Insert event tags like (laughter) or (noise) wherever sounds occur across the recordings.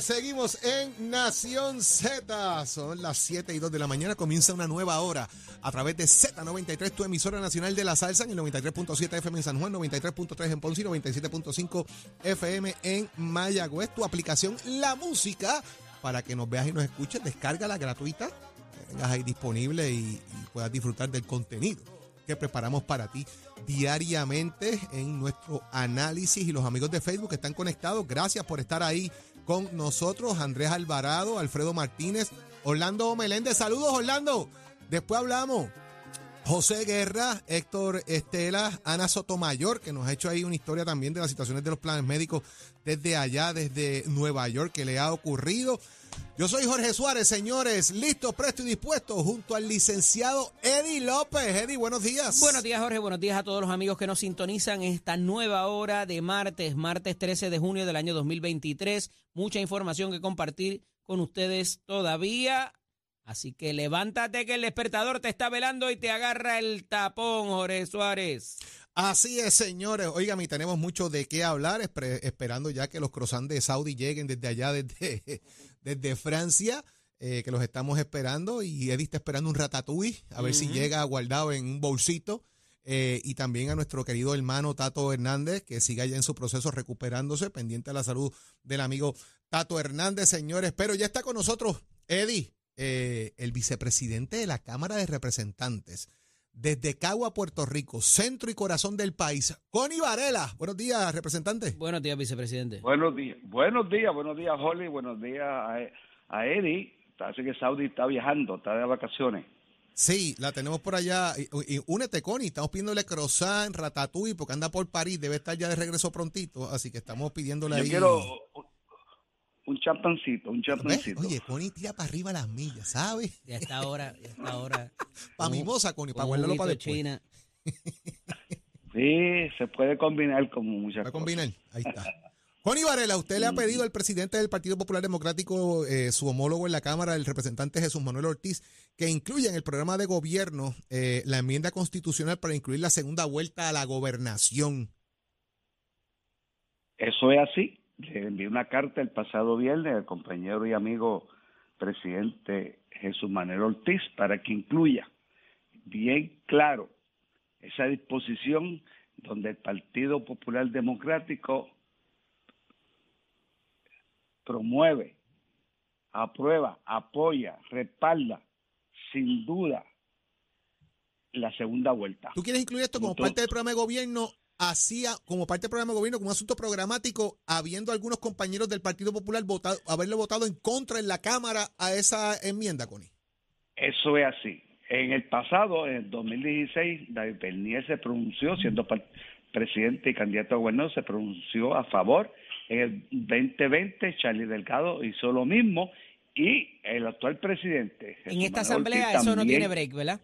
Seguimos en Nación Z. Son las 7 y 2 de la mañana. Comienza una nueva hora a través de Z93, tu emisora nacional de la salsa, en el 93.7 FM en San Juan, 93.3 en Ponce y 97.5 FM en Mayagüez. Tu aplicación La Música, para que nos veas y nos escuches, descárgala gratuita, que tengas ahí disponible y, y puedas disfrutar del contenido que preparamos para ti diariamente en nuestro análisis y los amigos de Facebook que están conectados. Gracias por estar ahí con nosotros. Andrés Alvarado, Alfredo Martínez, Orlando Meléndez. Saludos, Orlando. Después hablamos. José Guerra, Héctor Estela, Ana Sotomayor, que nos ha hecho ahí una historia también de las situaciones de los planes médicos desde allá, desde Nueva York, que le ha ocurrido. Yo soy Jorge Suárez, señores, listo, presto y dispuesto, junto al licenciado Eddie López. Eddie, buenos días. Buenos días, Jorge. Buenos días a todos los amigos que nos sintonizan en esta nueva hora de martes, martes 13 de junio del año 2023. Mucha información que compartir con ustedes todavía. Así que levántate que el despertador te está velando y te agarra el tapón, Jorge Suárez. Así es, señores. Oigan, y tenemos mucho de qué hablar, esperando ya que los croissants de Saudi lleguen desde allá, desde, desde Francia, eh, que los estamos esperando. Y Eddie está esperando un ratatouille, a ver si llega guardado en un bolsito. Eh, y también a nuestro querido hermano Tato Hernández, que siga ya en su proceso recuperándose, pendiente de la salud del amigo Tato Hernández, señores. Pero ya está con nosotros Eddie, eh, el vicepresidente de la Cámara de Representantes desde Cagua, Puerto Rico, centro y corazón del país. Connie Varela, buenos días, representante. Buenos días, vicepresidente. Buenos días, buenos días, buenos días, Holly, buenos días a, a Eddie. Parece que Saudi está viajando, está de vacaciones. Sí, la tenemos por allá. Y, y únete, Connie, estamos pidiéndole croissant, ratatouille, porque anda por París, debe estar ya de regreso prontito, así que estamos pidiéndole Yo ahí. quiero un champancito, un champancito. Oye, Connie tira para arriba las millas, ¿sabes? Ya está ahora, ya está (laughs) ahora. Para mimosa, Connie, para guardarlo para después. China. (laughs) Sí, se puede combinar con muchas ¿Va a cosas. combinar? Ahí está. (laughs) Connie Varela, usted le ha pedido al presidente del Partido Popular Democrático, eh, su homólogo en la Cámara, el representante Jesús Manuel Ortiz, que incluya en el programa de gobierno eh, la enmienda constitucional para incluir la segunda vuelta a la gobernación. Eso es así. Le envié una carta el pasado viernes al compañero y amigo presidente Jesús Manuel Ortiz para que incluya bien claro esa disposición donde el Partido Popular Democrático promueve, aprueba, apoya, respalda, sin duda, la segunda vuelta. ¿Tú quieres incluir esto como Entonces- parte del programa de gobierno, hacía como parte del programa de gobierno, como un asunto programático, habiendo algunos compañeros del Partido Popular votado, haberle votado en contra en la Cámara a esa enmienda, Connie? Eso es así. En el pasado, en el 2016, David Bernier se pronunció, siendo presidente y candidato a gobernador, se pronunció a favor. En el 2020, Charlie Delgado hizo lo mismo y el actual presidente. En esta Manuel asamblea Ortiz, eso no tiene break, ¿verdad?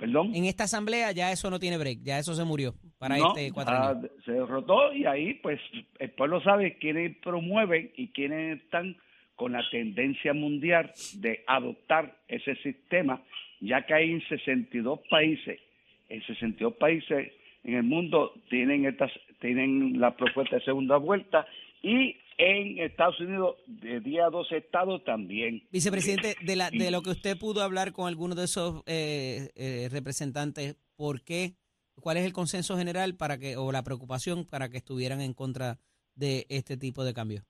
Perdón. En esta asamblea ya eso no tiene break, ya eso se murió para No, este cuatro años. se derrotó y ahí pues el pueblo sabe quiénes promueven y quiénes están con la tendencia mundial de adoptar ese sistema, ya que hay en 62 países, en 62 países en el mundo tienen estas tienen la propuesta de segunda vuelta y en Estados Unidos de 10 a 12 estados también. Vicepresidente, de, la, de lo que usted pudo hablar con algunos de esos eh, eh, representantes, ¿por qué? ¿Cuál es el consenso general para que, o la preocupación para que estuvieran en contra de este tipo de cambios?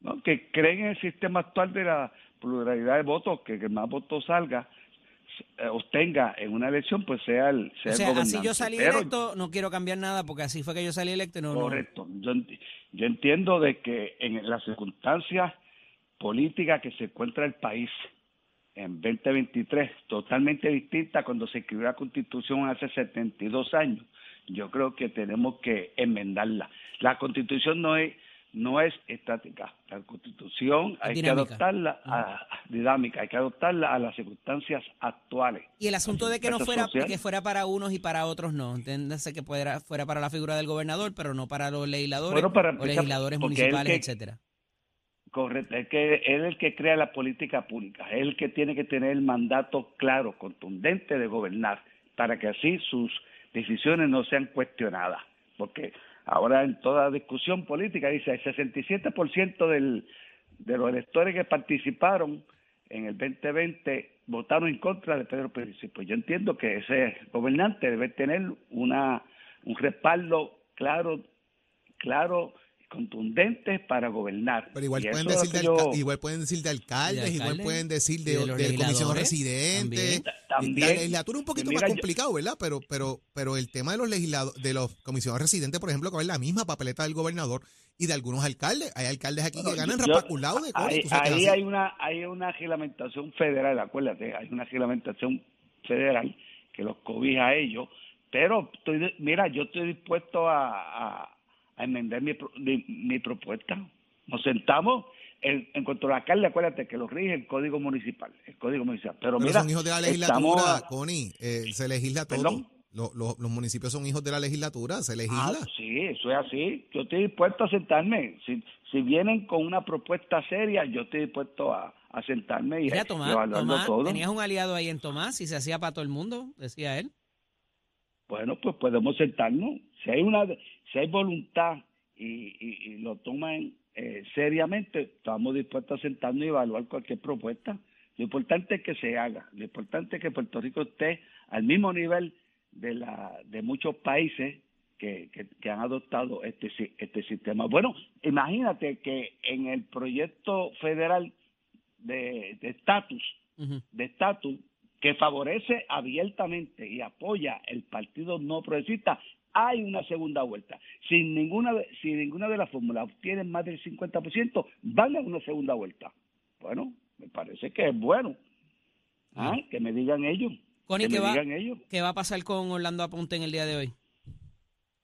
¿no? que creen en el sistema actual de la pluralidad de votos, que, que más votos salga, obtenga en una elección, pues sea el, sea O el sea, así gobernante. yo salí Pero- electo, no quiero cambiar nada porque así fue que yo salí electo y no, no- Correcto. Yo, ent- yo entiendo de que en las circunstancias políticas que se encuentra el país en 2023, totalmente distinta cuando se escribió la Constitución hace 72 años, yo creo que tenemos que enmendarla. La Constitución no es no es estática. La Constitución hay que adoptarla a, dinámica, hay que adoptarla a las circunstancias actuales. Y el asunto de que no fuera social. que fuera para unos y para otros no. Entiéndase que fuera, fuera para la figura del gobernador, pero no para los legisladores Bueno, para o empezar, legisladores municipales, que- etcétera. Correcto, es que él es el que crea la política pública, es el que tiene que tener el mandato claro, contundente de gobernar, para que así sus decisiones no sean cuestionadas. Porque ahora en toda discusión política dice el 67% del, de los electores que participaron en el 2020 votaron en contra de Pedro Pérez. Pues yo entiendo que ese gobernante debe tener una un respaldo claro, claro contundentes para gobernar. Pero igual pueden, es decir de yo- igual pueden decir de alcaldes, De igual pueden decir de, de comisionado legisladores residente. también. La legislatura es un poquito Mira, más complicado, ¿verdad? Pero, pero, pero el tema de los legislados, de los comisionados residentes, por ejemplo, que va en la misma papeleta del gobernador y de algunos alcaldes. Hay alcaldes aquí que ganan rapaculados de cosas. ahí, ahí es hay una hay una reglamentación federal, acuérdate, hay una reglamentación federal que los cobija a ellos, pero estoy de- mira, yo estoy dispuesto a, a, a enmendar mi, pro- mi, mi propuesta. Nos sentamos en, en cuanto a la alcalde, acuérdate que lo rige el Código Municipal, el Código Municipal. Pero, Pero mira, son hijos de la estamos legislatura, a- Connie. eh, se legisla todo. ¿Perdón? Lo- lo- los municipios son hijos de la legislatura, se Ah, legisla. sí, eso es así. Yo estoy dispuesto a sentarme. Si, si vienen con una propuesta seria, yo estoy dispuesto a, a sentarme y, Mira, y Tomás, evaluarlo Tomás, todo. tenías un aliado ahí en Tomás y se hacía para todo el mundo, decía él. Bueno, pues podemos sentarnos. Si hay una, si hay voluntad y, y- y lo toman eh, seriamente, estamos dispuestos a sentarnos y evaluar cualquier propuesta. Lo importante es que se haga. Lo importante es que Puerto Rico esté al mismo nivel de la de muchos países que, que, que han adoptado este si- este sistema. Bueno, imagínate que en el proyecto federal de de estatus de estatus que favorece abiertamente y apoya el partido no progresista, hay una segunda vuelta. Sin ninguna si ninguna de las fórmulas obtienen más del 50%, van a una segunda vuelta. Bueno, me parece que es bueno. ¿Ah? Que me digan ellos. Connie, que ¿qué me va, digan ellos. ¿qué va a pasar con Orlando Aponte en el día de hoy?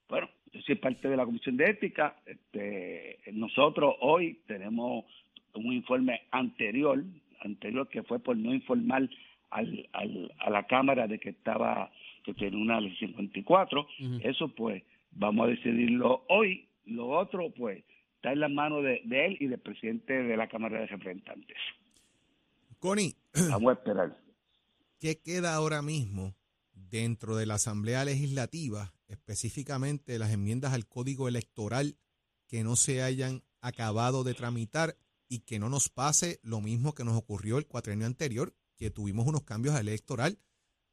Bueno, yo soy parte de la Comisión de Ética. Este, nosotros hoy tenemos un informe anterior, anterior que fue por no informar al, al, a la Cámara de que estaba, que tiene una ley 54. Ujú. Eso pues vamos a decidirlo hoy. Lo otro pues está en las manos de, de él y del presidente de la Cámara de Representantes. Connie, (clears throat) Vamos a esperar. ¿qué queda ahora mismo dentro de la Asamblea Legislativa, específicamente las enmiendas al Código Electoral que no se hayan acabado de tramitar y que no nos pase lo mismo que nos ocurrió el cuatrienio anterior, que tuvimos unos cambios al electoral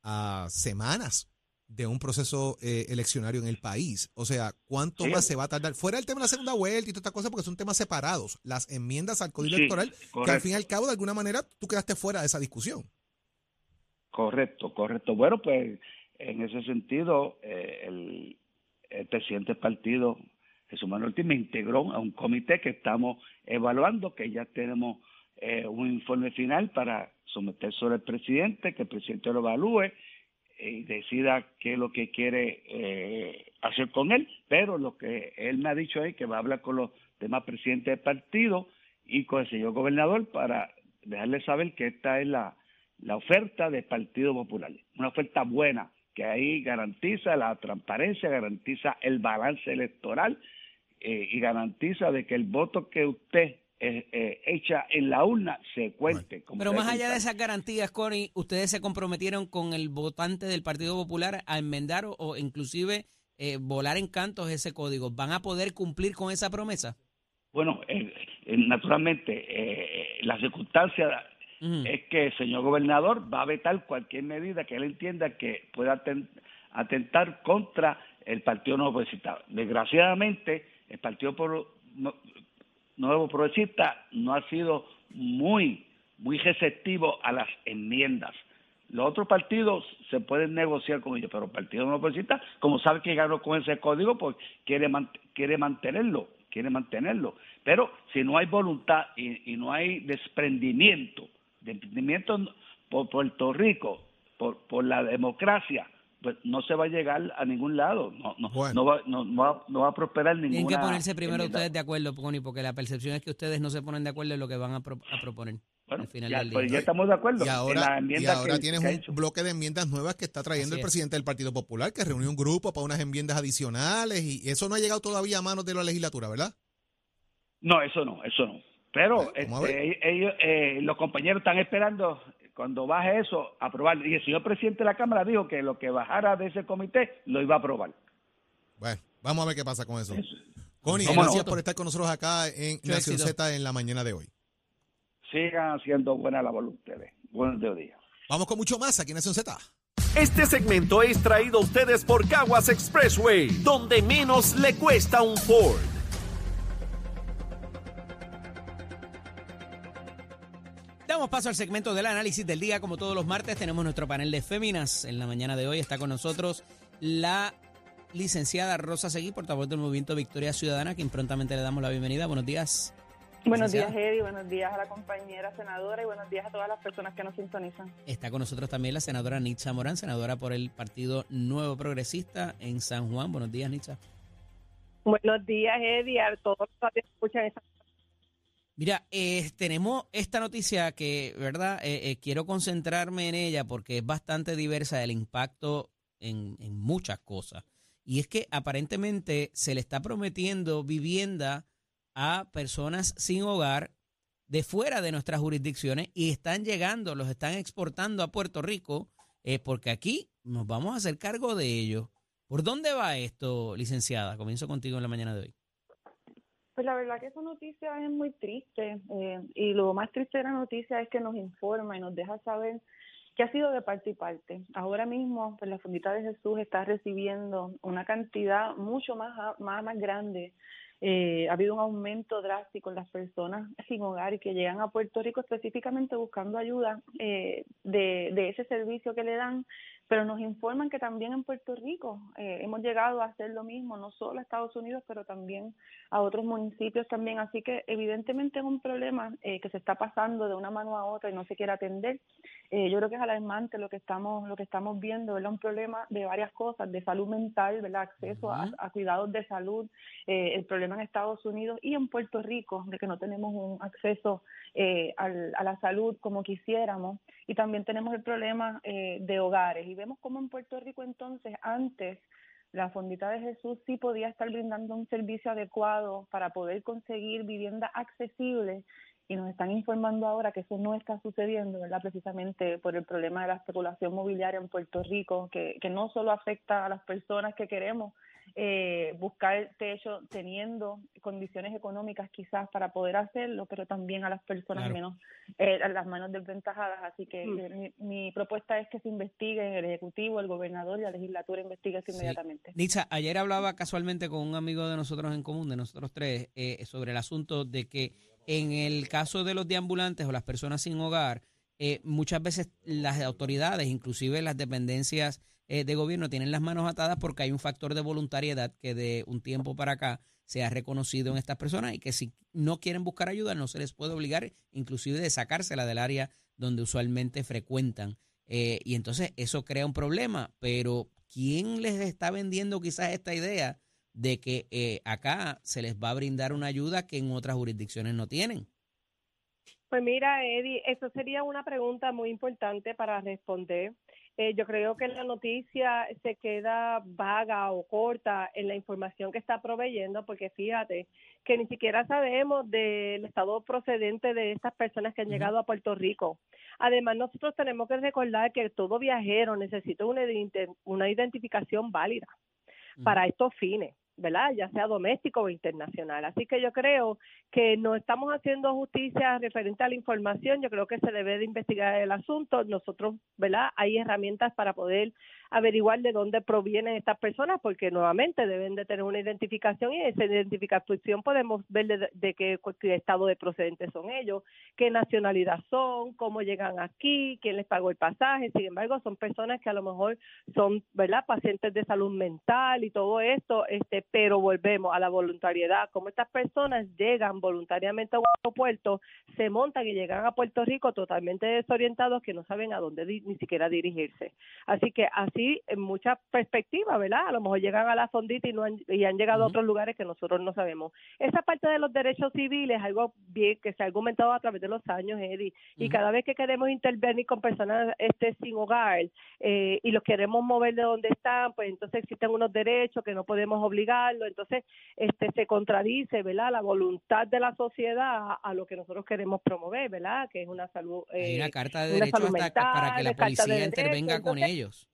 a semanas de un proceso eh, eleccionario en el país. O sea, ¿cuánto Sí. más se va a tardar? Fuera el tema de la segunda vuelta y todas estas cosas, porque son temas separados. Las enmiendas al Código Sí, Electoral, que al fin y al cabo, de alguna manera, tú quedaste fuera de esa discusión. Correcto, correcto. Bueno, pues en ese sentido, eh, el, el presidente del partido, Jesús Manuel Ortiz, me integró a un comité que estamos evaluando, que ya tenemos eh, un informe final para someter sobre el presidente, que el presidente lo evalúe y decida qué es lo que quiere eh, hacer con él, pero lo que él me ha dicho es que va a hablar con los demás presidentes del partido y con el señor gobernador para dejarle saber que esta es la, la oferta del Partido Popular, una oferta buena que ahí garantiza la transparencia, garantiza el balance electoral eh, y garantiza de que el voto que usted eh, eh, echa en la urna se cuente. como Pero más allá de esas garantías, Connie, ¿ustedes se comprometieron con el votante del Partido Popular a enmendar o, o inclusive eh, volar en cantos ese código? ¿Van a poder cumplir con esa promesa? Bueno, eh, naturalmente, eh, la circunstancia es que el señor gobernador va a vetar cualquier medida que él entienda que pueda aten- atentar contra el Partido Nuevo Progresista. Desgraciadamente, el Partido Pro- No- Nuevo Progresista no ha sido muy, muy receptivo a las enmiendas. Los otros partidos se pueden negociar con ellos, pero el Partido No Progresista, como sabe que ganó con ese código, pues quiere, quiere mantenerlo, quiere mantenerlo. Pero si no hay voluntad y, no hay desprendimiento, desprendimiento por Puerto Rico, por, por la democracia, pues no se va a llegar a ningún lado, no, no, no, va, no, va, no va a prosperar ninguna. Tienen que ponerse primero ustedes de acuerdo, Pony, porque la percepción es que ustedes no se ponen de acuerdo en lo que van a, a proponer. Bueno, al final ya, pues ya estamos de acuerdo. Y ahora, y ahora tienes un bloque de enmiendas nuevas que está trayendo el presidente del Partido Popular, que reunió un grupo para unas enmiendas adicionales y eso no ha llegado todavía a manos de la legislatura, ¿verdad? No, eso no, eso no. Pero este, ellos, eh, los compañeros están esperando cuando baje eso, aprobar. Y el señor presidente de la Cámara dijo que lo que bajara de ese comité lo iba a aprobar. Bueno, vamos a ver qué pasa con eso. Connie, gracias por estar con nosotros acá en Nación Z en la mañana de hoy. Sigan haciendo buena labor ustedes. Buenos días. Vamos con mucho más aquí en Nación Z. Este segmento es traído a ustedes por Caguas Expressway, donde menos le cuesta un Ford. Damos paso al segmento del análisis del día. Como todos los martes, tenemos nuestro panel de féminas. En la mañana de hoy está con nosotros la licenciada Rosa Seguí, portavoz del Movimiento Victoria Ciudadana, quien prontamente le damos la bienvenida. Buenos días. Buenos días, Eddie. Buenos días a la compañera senadora y buenos días a todas las personas que nos sintonizan. Está con nosotros también la senadora Nitza Morán, senadora por el Partido Nuevo Progresista en San Juan. Buenos días, Nitza. Buenos días, Eddie, a todos los que escuchan esta Mira, eh, tenemos esta noticia que, ¿verdad? Eh, eh, quiero concentrarme en ella porque es bastante diversa del impacto en, en, muchas cosas. Y es que aparentemente se le está prometiendo vivienda a personas sin hogar de fuera de nuestras jurisdicciones y están llegando, los están exportando a Puerto Rico porque aquí nos vamos a hacer cargo de ellos. ¿Por dónde va esto, licenciada? Comienzo contigo en la mañana de hoy. Pues la verdad que esa noticia es muy triste eh, y lo más triste de la noticia es que nos informa y nos deja saber que ha sido de parte y parte. Ahora mismo, pues la Fundita de Jesús está recibiendo una cantidad mucho más, más, más grande eh, ha habido un aumento drástico en las personas sin hogar y que llegan a Puerto Rico específicamente buscando ayuda eh, de, de, ese servicio que le dan, pero nos informan que también en Puerto Rico eh, hemos llegado a hacer lo mismo, no solo a Estados Unidos, pero también a otros municipios también. Así que evidentemente es un problema que se está pasando de una mano a otra y no se quiere atender. Yo creo que es alarmante lo que estamos lo que estamos viendo, es un problema de varias cosas, de salud mental, ¿verdad? acceso a, a, cuidados de salud, el problema en Estados Unidos y en Puerto Rico, de que no tenemos un acceso eh, al, a la salud como quisiéramos. Y también tenemos el problema eh, de hogares. Y vemos como en Puerto Rico entonces, antes, la Fondita de Jesús sí podía estar brindando un servicio adecuado para poder conseguir vivienda accesible y nos están informando ahora que eso no está sucediendo, ¿verdad? Precisamente por el problema de la especulación mobiliaria en Puerto Rico, que, que no solo afecta a las personas que queremos eh, buscar techo teniendo condiciones económicas quizás para poder hacerlo, pero también a las personas menos, eh, a las manos desventajadas. Así que mm. eh, mi, propuesta es que se investigue en el Ejecutivo, el Gobernador y la Legislatura investigue inmediatamente. Nitza, ayer hablaba casualmente con un amigo de nosotros en común, de nosotros tres, eh, sobre el asunto de que en el caso de los deambulantes o las personas sin hogar, muchas veces las autoridades, inclusive las dependencias eh, de gobierno tienen las manos atadas porque hay un factor de voluntariedad que de un tiempo para acá se ha reconocido en estas personas y que si no quieren buscar ayuda no se les puede obligar inclusive de sacársela del área donde usualmente frecuentan. Eh, y entonces eso crea un problema, pero ¿quién les está vendiendo quizás esta idea de que eh, acá se les va a brindar una ayuda que en otras jurisdicciones no tienen? Pues mira, Eddie, eso sería una pregunta muy importante para responder. Eh, yo creo que la noticia se queda vaga o corta en la información que está proveyendo, porque fíjate que ni siquiera sabemos del estado procedente de estas personas que han llegado a Puerto Rico. Además, nosotros tenemos que recordar que todo viajero necesita una, una identificación válida para estos fines. ¿Verdad? Ya sea doméstico o internacional. Así que yo creo que no estamos haciendo justicia referente a la información, yo creo que se debe de investigar el asunto. Nosotros, ¿verdad? Hay herramientas para poder averiguar de dónde provienen estas personas, porque nuevamente deben de tener una identificación y esa identificación podemos ver de, de qué, qué estado de procedente son ellos, qué nacionalidad son, cómo llegan aquí, quién les pagó el pasaje. Sin embargo, son personas que a lo mejor son, ¿verdad?, pacientes de salud mental y todo esto, este, pero volvemos a la voluntariedad, como estas personas llegan voluntariamente a un aeropuerto, se montan y llegan a Puerto Rico totalmente desorientados que no saben a dónde ni siquiera dirigirse. Así que así en muchas perspectivas, ¿verdad? A lo mejor llegan a la fondita y, no han, y han llegado a otros lugares que nosotros no sabemos. Esa parte de los derechos civiles es algo bien que se ha argumentado a través de los años, Eddie, y cada vez que queremos intervenir con personas este sin hogar eh, y los queremos mover de donde están, pues entonces existen unos derechos que no podemos obligarlo, entonces este se contradice, ¿verdad? La voluntad de la sociedad a, lo que nosotros queremos promover, ¿verdad? Que es una salud. Eh, Hay una carta de derechos para que la policía intervenga con ellos.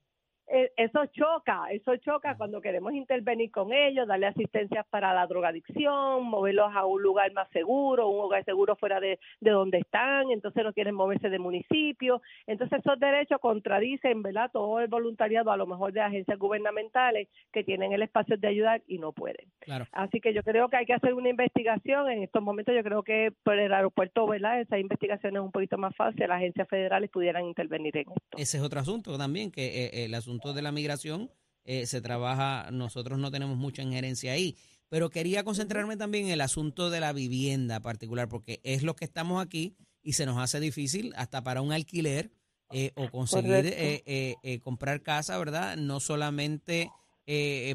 Eh, eso choca, eso choca cuando queremos intervenir con ellos, darle asistencia para la drogadicción, moverlos a un lugar más seguro, un hogar seguro fuera de, de donde están, entonces no quieren moverse de municipio, entonces esos derechos contradicen, ¿verdad? Todo el voluntariado a lo mejor de agencias gubernamentales que tienen el espacio de ayudar y no pueden. Así que yo creo que hay que hacer una investigación, en estos momentos yo creo que por el aeropuerto, ¿verdad? Esa investigación es un poquito más fácil, las agencias federales pudieran intervenir en esto. Ese es otro asunto también, que eh, el asunto de la migración eh, se trabaja, nosotros no tenemos mucha injerencia ahí. Pero quería concentrarme también en el asunto de la vivienda particular, porque es lo que estamos aquí y se nos hace difícil hasta para un alquiler eh, o conseguir eh, comprar casa, ¿verdad? No solamente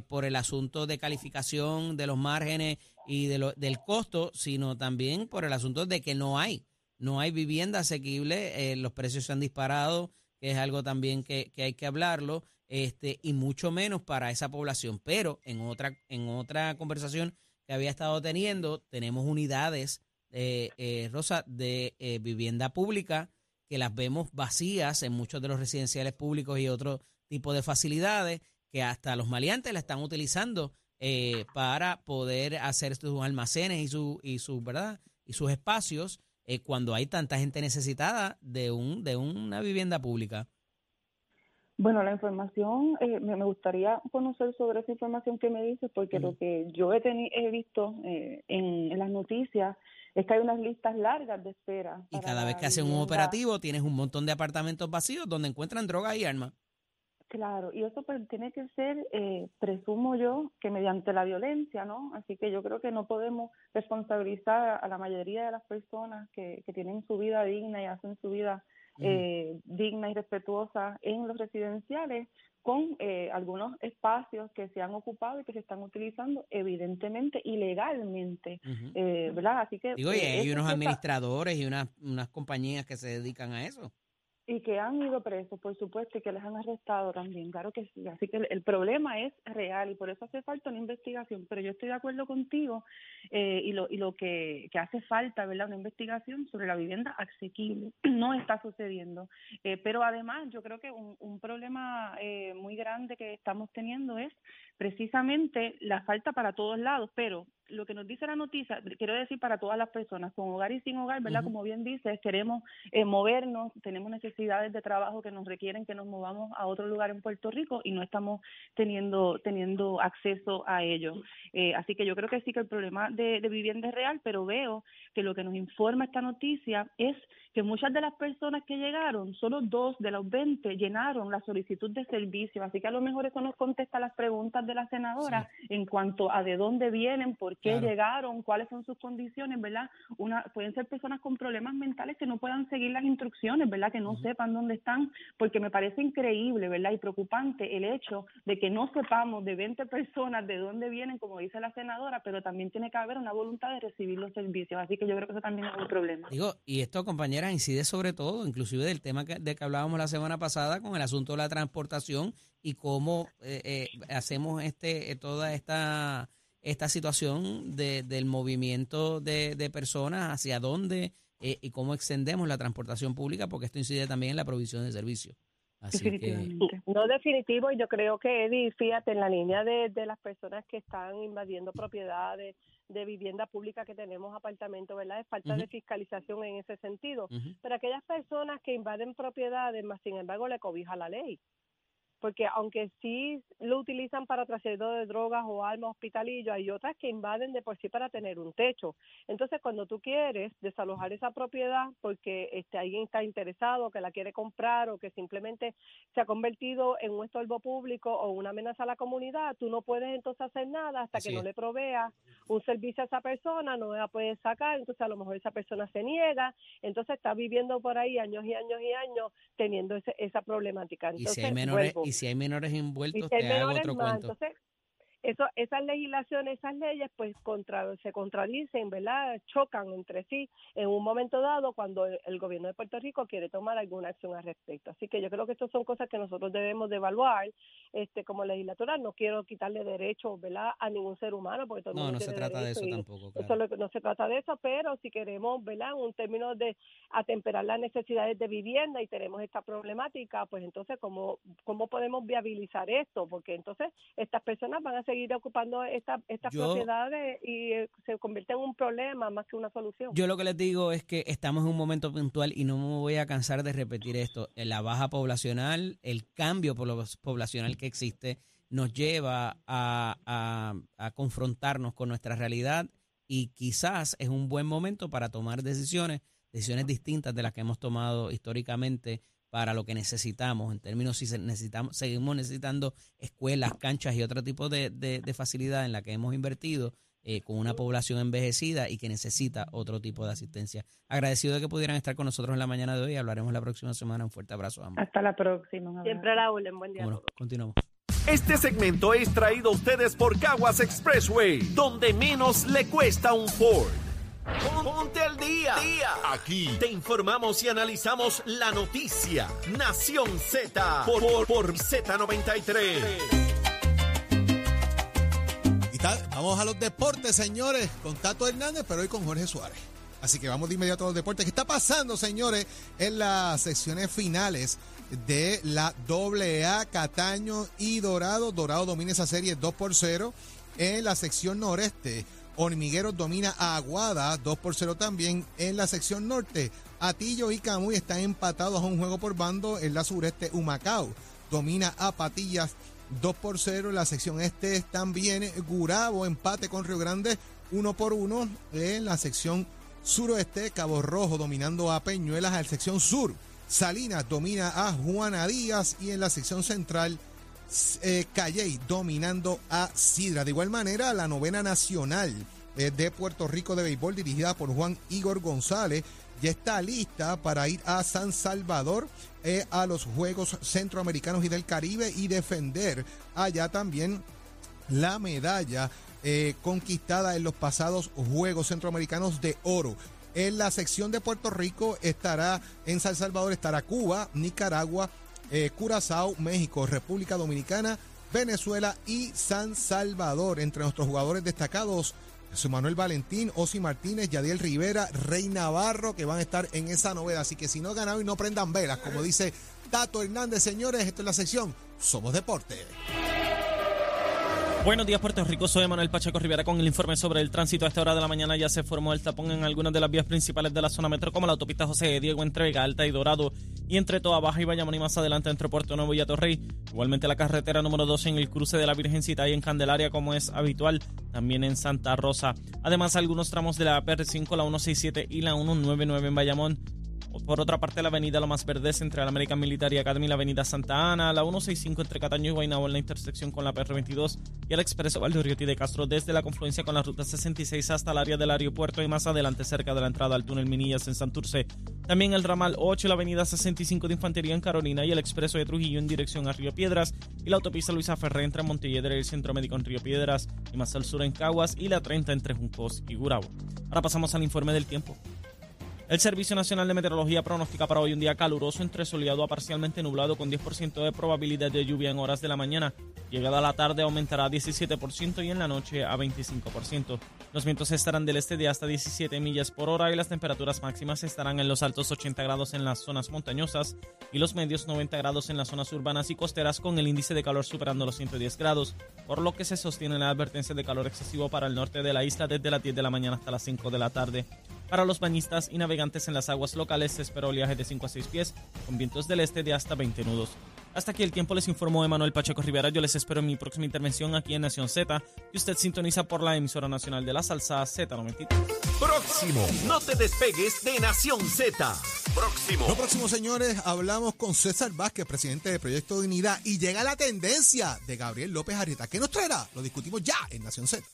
por el asunto de calificación de los márgenes y de lo, del costo, sino también por el asunto de que no hay, no hay vivienda asequible, los precios se han disparado, que es algo también que, que hay que hablarlo este, y mucho menos para esa población. Pero en otra, en otra conversación que había estado teniendo, tenemos unidades, eh, eh, Rosa, de eh, vivienda pública que las vemos vacías en muchos de los residenciales públicos y otro tipo de facilidades que hasta los maleantes la están utilizando para poder hacer sus almacenes y, su, y, su, ¿verdad? y sus espacios cuando hay tanta gente necesitada de, un, de una vivienda pública. Bueno, la información, eh, me, gustaría conocer sobre esa información que me dices, porque lo que yo he, he visto eh, en, las noticias es que hay unas listas largas de espera. Y cada vez que hacen un operativo tienes un montón de apartamentos vacíos donde encuentran droga y armas. Claro, y eso pues, tiene que ser, eh, presumo yo, que mediante la violencia, ¿no? Así que yo creo que no podemos responsabilizar a la mayoría de las personas que, que tienen su vida digna y hacen su vida eh, digna y respetuosa en los residenciales con eh, algunos espacios que se han ocupado y que se están utilizando evidentemente ilegalmente, eh, ¿verdad? Así que... Digo, y hay unos administradores y unas, unas compañías que se dedican a eso. Y que han ido presos, por supuesto, y que les han arrestado también, claro que sí. Así que el, problema es real y por eso hace falta una investigación. Pero yo estoy de acuerdo contigo eh, y lo, y lo que, que hace falta, ¿verdad? Una investigación sobre la vivienda asequible. (clears throat) No está sucediendo. Eh, pero además, yo creo que un, un problema eh, muy grande que estamos teniendo es precisamente la falta para todos lados, pero lo que nos dice la noticia, quiero decir para todas las personas, con hogar y sin hogar, ¿verdad? Como bien dices, queremos eh, movernos, tenemos necesidades de trabajo que nos requieren que nos movamos a otro lugar en Puerto Rico y no estamos teniendo teniendo acceso a ello. Eh, así que yo creo que sí que el problema de, de vivienda es real, pero veo que lo que nos informa esta noticia es que muchas de las personas que llegaron, solo dos de los 20 llenaron la solicitud de servicio, así que a lo mejor eso nos contesta las preguntas de la senadora en cuanto a de dónde vienen, por qué llegaron, cuáles son sus condiciones, ¿verdad? Una, pueden ser personas con problemas mentales que no puedan seguir las instrucciones, ¿verdad? Que no sepan dónde están, porque me parece increíble, ¿verdad? Y preocupante el hecho de que no sepamos de 20 personas de dónde vienen, como dice la senadora, pero también tiene que haber una voluntad de recibir los servicios, así que yo creo que eso también es un problema. Digo, y esto, compañera, incide sobre todo, inclusive del tema que, de que hablábamos la semana pasada con el asunto de la transportación y cómo eh, eh, hacemos este eh, toda esta esta situación de, del movimiento de, de personas hacia dónde y cómo extendemos la transportación pública, porque esto incide también en la provisión de servicios. No definitivo, y yo creo que Eddie, fíjate, en la línea de, de las personas que están invadiendo propiedades, de vivienda pública que tenemos apartamentos, ¿verdad? Es falta de fiscalización en ese sentido. Pero aquellas personas que invaden propiedades, más sin embargo le cobija la ley porque aunque sí lo utilizan para trasiego de drogas o armas, hospitalillo, hay otras que invaden de por sí para tener un techo. Entonces, cuando tú quieres desalojar esa propiedad porque este, alguien está interesado, que la quiere comprar o que simplemente se ha convertido en un estorbo público o una amenaza a la comunidad, tú no puedes entonces hacer nada hasta Así que no es. le proveas un servicio a esa persona, no la puedes sacar, entonces a lo mejor esa persona se niega, entonces está viviendo por ahí años y años y años teniendo ese- esa problemática. Y Entonces, si hay menores, vuelvo. y si hay menores envueltos, si hay te hago menores otro más, cuento. Entonces, eso, esas legislaciones, esas leyes, pues contra, se contradicen, ¿verdad? Chocan entre sí en un momento dado cuando el, el gobierno de Puerto Rico quiere tomar alguna acción al respecto. Así que yo creo que estas son cosas que nosotros debemos de evaluar este, como legislatura. No quiero quitarle derechos, ¿verdad? A ningún ser humano, porque todo el No, mundo no se tiene trata de eso tampoco, Eso claro. lo que- no se trata de eso, pero si queremos, ¿verdad? En un término de atemperar las necesidades de vivienda y tenemos esta problemática, pues entonces, ¿cómo, cómo podemos viabilizar esto? Porque entonces estas personas van a seguir ocupando esta, estas Yo- propiedades y eh, se convierte en un problema más que una solución. Yo lo que les digo es que estamos en un momento puntual y no me voy a cansar de repetir esto. La baja poblacional, el cambio pobl- poblacional que existe, nos lleva a, a- a confrontarnos con nuestra realidad y quizás es un buen momento para tomar decisiones, decisiones distintas de las que hemos tomado históricamente para lo que necesitamos, en términos si necesitamos, seguimos necesitando escuelas, canchas y otro tipo de, de, de facilidad en la que hemos invertido eh, con una población envejecida y que necesita otro tipo de asistencia. Agradecido de que pudieran estar con nosotros en la mañana de hoy. Hablaremos la próxima semana. Un fuerte abrazo a ambos. Hasta la próxima. Siempre a la orden. Buen día. a Cómo no, todos. continuamos. Este segmento es traído a ustedes por Caguas Expressway, donde menos le cuesta un Ford. Ponte al día. Aquí te informamos y analizamos la noticia. Nación Z por, por, por Z93. Y tal, vamos a los deportes, señores, con Tato Hernández, pero hoy con Jorge Suárez. Así que vamos de inmediato a los deportes. ¿Qué está pasando, señores, en las secciones finales de la AA Cataño y Dorado? Dorado domina esa serie 2 por 0. En la sección noreste, Hormigueros domina a Aguada 2 por 0 también. En la sección norte, Atillo y Camuy están empatados a un juego por bando. En la sureste, Humacao domina a Patillas 2 por 0 en la sección este también Gurabo empate con Río Grande 1 por 1 en la sección suroeste Cabo Rojo dominando a Peñuelas en la sección sur Salinas domina a Juana Díaz y en la sección central eh, Calley dominando a Sidra de igual manera la novena nacional eh, de Puerto Rico de béisbol dirigida por Juan Igor González ya está lista para ir a San Salvador eh, a los Juegos Centroamericanos y del Caribe y defender allá también la medalla eh, conquistada en los pasados Juegos Centroamericanos de Oro. En la sección de Puerto Rico estará, en San Salvador estará Cuba, Nicaragua, eh, Curazao, México, República Dominicana, Venezuela y San Salvador. Entre nuestros jugadores destacados, Jesús Manuel Valentín, Osi Martínez, Yadiel Rivera, Rey Navarro, que van a estar en esa novela. Así que si no han ganado y no prendan velas, como dice Tato Hernández, señores, esto es la sección Somos Deporte. Buenos días, Puerto Rico. Soy Manuel Pacheco Rivera con el informe sobre el tránsito. A esta hora de la mañana ya se formó el tapón en algunas de las vías principales de la zona metro, como la autopista José Diego entre Alta y Dorado, y entre Toa Baja y Bayamón y más adelante entre Puerto Nuevo y Atorrey. Igualmente la carretera número 12 en el cruce de la Virgencita y en Candelaria, como es habitual, también en Santa Rosa. Además, algunos tramos de la PR5, la 167 y la 199 en Bayamón. Por otra parte, la avenida Lo Más Verdes entre la American Military Academy y la avenida Santa Ana, la 165 entre Cataño y Guaynabo en la intersección con la PR22 y el expreso Valdoriotti de Castro desde la confluencia con la ruta 66 hasta el área del aeropuerto y más adelante cerca de la entrada al túnel Minillas en Santurce. También el ramal 8 y la avenida 65 de Infantería en Carolina y el expreso de Trujillo en dirección a Río Piedras y la autopista Luisa Ferré entre Montelledra y el Centro Médico en Río Piedras y más al sur en Caguas y la 30 entre Juncos y Gurabo. Ahora pasamos al informe del tiempo. El Servicio Nacional de Meteorología pronostica para hoy un día caluroso entre soleado a parcialmente nublado con 10% de probabilidad de lluvia en horas de la mañana. Llegada la tarde aumentará a 17% y en la noche a 25%. Los vientos estarán del este de hasta 17 millas por hora y las temperaturas máximas estarán en los altos 80 grados en las zonas montañosas y los medios 90 grados en las zonas urbanas y costeras con el índice de calor superando los 110 grados, por lo que se sostiene la advertencia de calor excesivo para el norte de la isla desde las 10 de la mañana hasta las 5 de la tarde. Para los bañistas y navegantes en las aguas locales se espera oleaje de 5 a 6 pies con vientos del este de hasta 20 nudos. Hasta aquí el tiempo les informó Emanuel Pacheco Rivera. Yo les espero en mi próxima intervención aquí en Nación Z, y usted sintoniza por la emisora nacional de la salsa Z93. Próximo. No te despegues de Nación Z. Próximo. Lo próximo, señores, hablamos con César Vázquez, presidente de Proyecto Dignidad, y llega la tendencia de Gabriel López Arrieta. ¿Qué nos traerá? Lo discutimos ya en Nación Z.